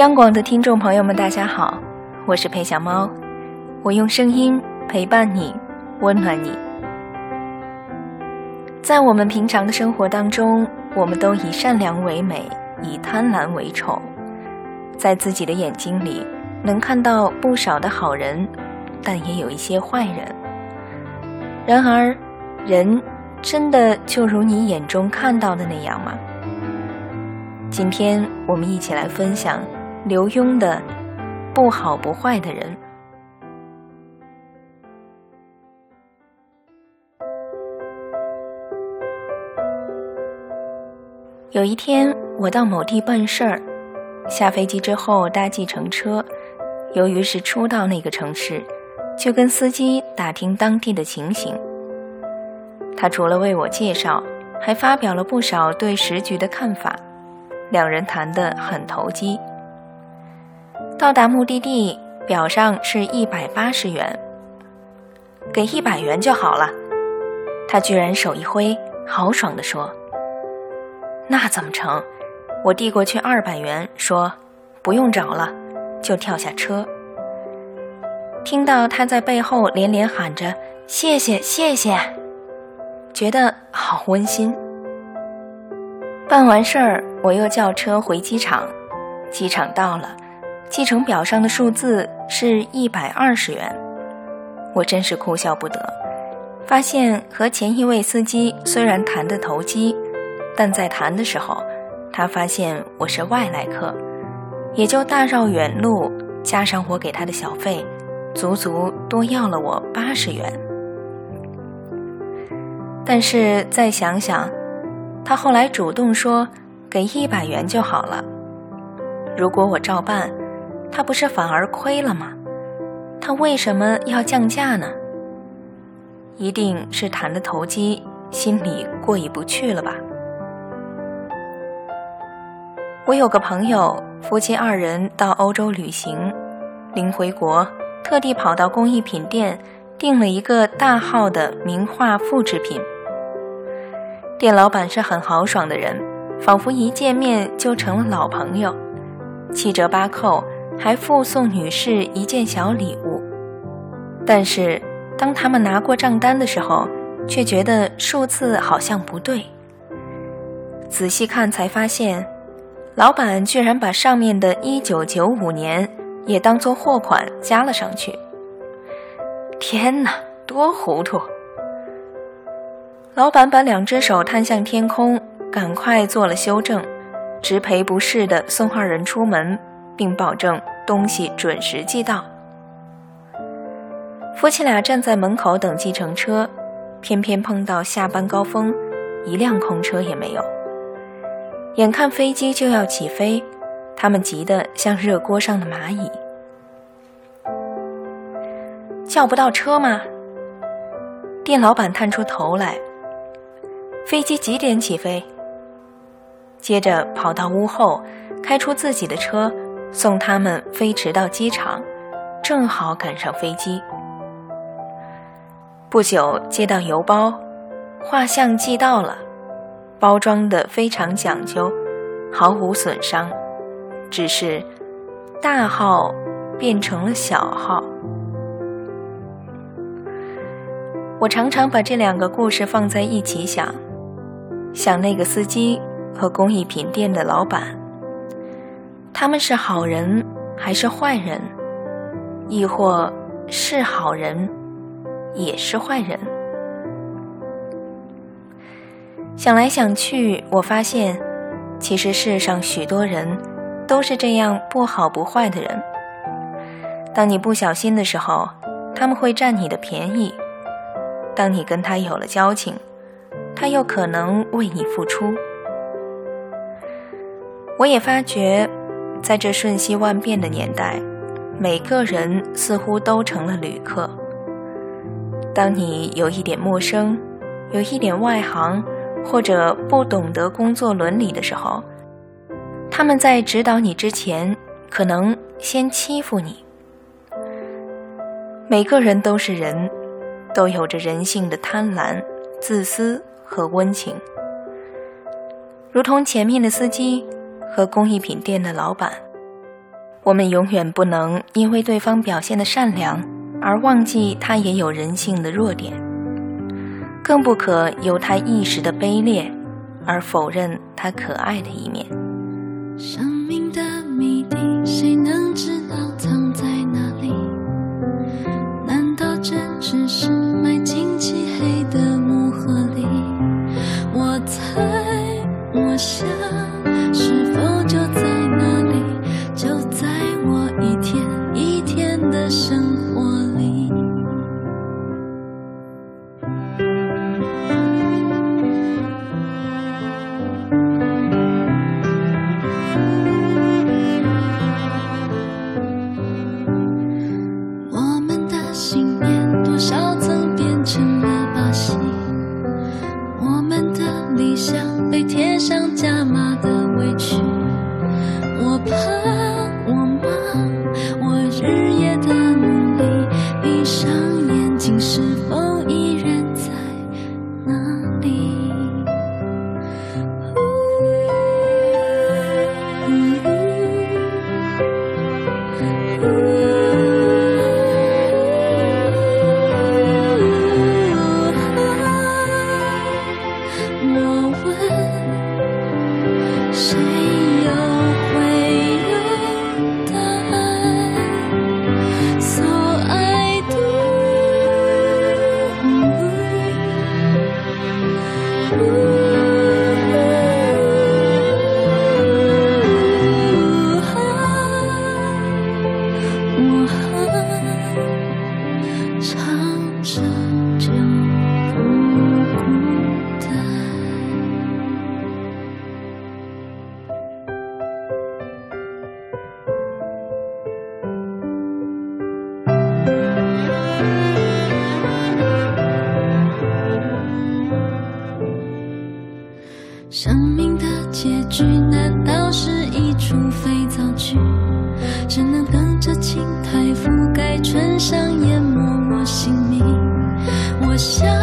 央广的听众朋友们，大家好，我是裴小猫，我用声音陪伴你，温暖你。在我们平常的生活当中，我们都以善良为美，以贪婪为丑，在自己的眼睛里能看到不少的好人，但也有一些坏人。然而，人真的就如你眼中看到的那样吗？今天我们一起来分享。刘墉的“不好不坏的人”。有一天，我到某地办事儿，下飞机之后搭计程车，由于是初到那个城市，就跟司机打听当地的情形。他除了为我介绍，还发表了不少对时局的看法，两人谈得很投机。到达目的地，表上是一百八十元，给一百元就好了。他居然手一挥，豪爽地说：“那怎么成？”我递过去二百元，说：“不用找了。”就跳下车。听到他在背后连连喊着“谢谢谢谢”，觉得好温馨。办完事儿，我又叫车回机场，机场到了。继承表上的数字是一百二十元，我真是哭笑不得。发现和前一位司机虽然谈得投机，但在谈的时候，他发现我是外来客，也就大绕远路，加上我给他的小费，足足多要了我八十元。但是再想想，他后来主动说给一百元就好了，如果我照办。他不是反而亏了吗？他为什么要降价呢？一定是谈的投机，心里过意不去了吧？我有个朋友，夫妻二人到欧洲旅行，临回国，特地跑到工艺品店订了一个大号的名画复制品。店老板是很豪爽的人，仿佛一见面就成了老朋友，七折八扣。还附送女士一件小礼物，但是当他们拿过账单的时候，却觉得数字好像不对。仔细看才发现，老板居然把上面的一九九五年也当做货款加了上去。天哪，多糊涂！老板把两只手摊向天空，赶快做了修正，直赔不是的送二人出门。并保证东西准时寄到。夫妻俩站在门口等计程车，偏偏碰到下班高峰，一辆空车也没有。眼看飞机就要起飞，他们急得像热锅上的蚂蚁。叫不到车吗？店老板探出头来。飞机几点起飞？接着跑到屋后，开出自己的车。送他们飞驰到机场，正好赶上飞机。不久接到邮包，画像寄到了，包装的非常讲究，毫无损伤，只是大号变成了小号。我常常把这两个故事放在一起想，想那个司机和工艺品店的老板。他们是好人还是坏人？亦或是好人，也是坏人？想来想去，我发现，其实世上许多人都是这样不好不坏的人。当你不小心的时候，他们会占你的便宜；当你跟他有了交情，他又可能为你付出。我也发觉。在这瞬息万变的年代，每个人似乎都成了旅客。当你有一点陌生，有一点外行，或者不懂得工作伦理的时候，他们在指导你之前，可能先欺负你。每个人都是人，都有着人性的贪婪、自私和温情，如同前面的司机。和工艺品店的老板，我们永远不能因为对方表现的善良而忘记他也有人性的弱点，更不可由他一时的卑劣而否认他可爱的一面。生命的谜底，谁能知道藏在哪里？难道真只是想被贴上假码想，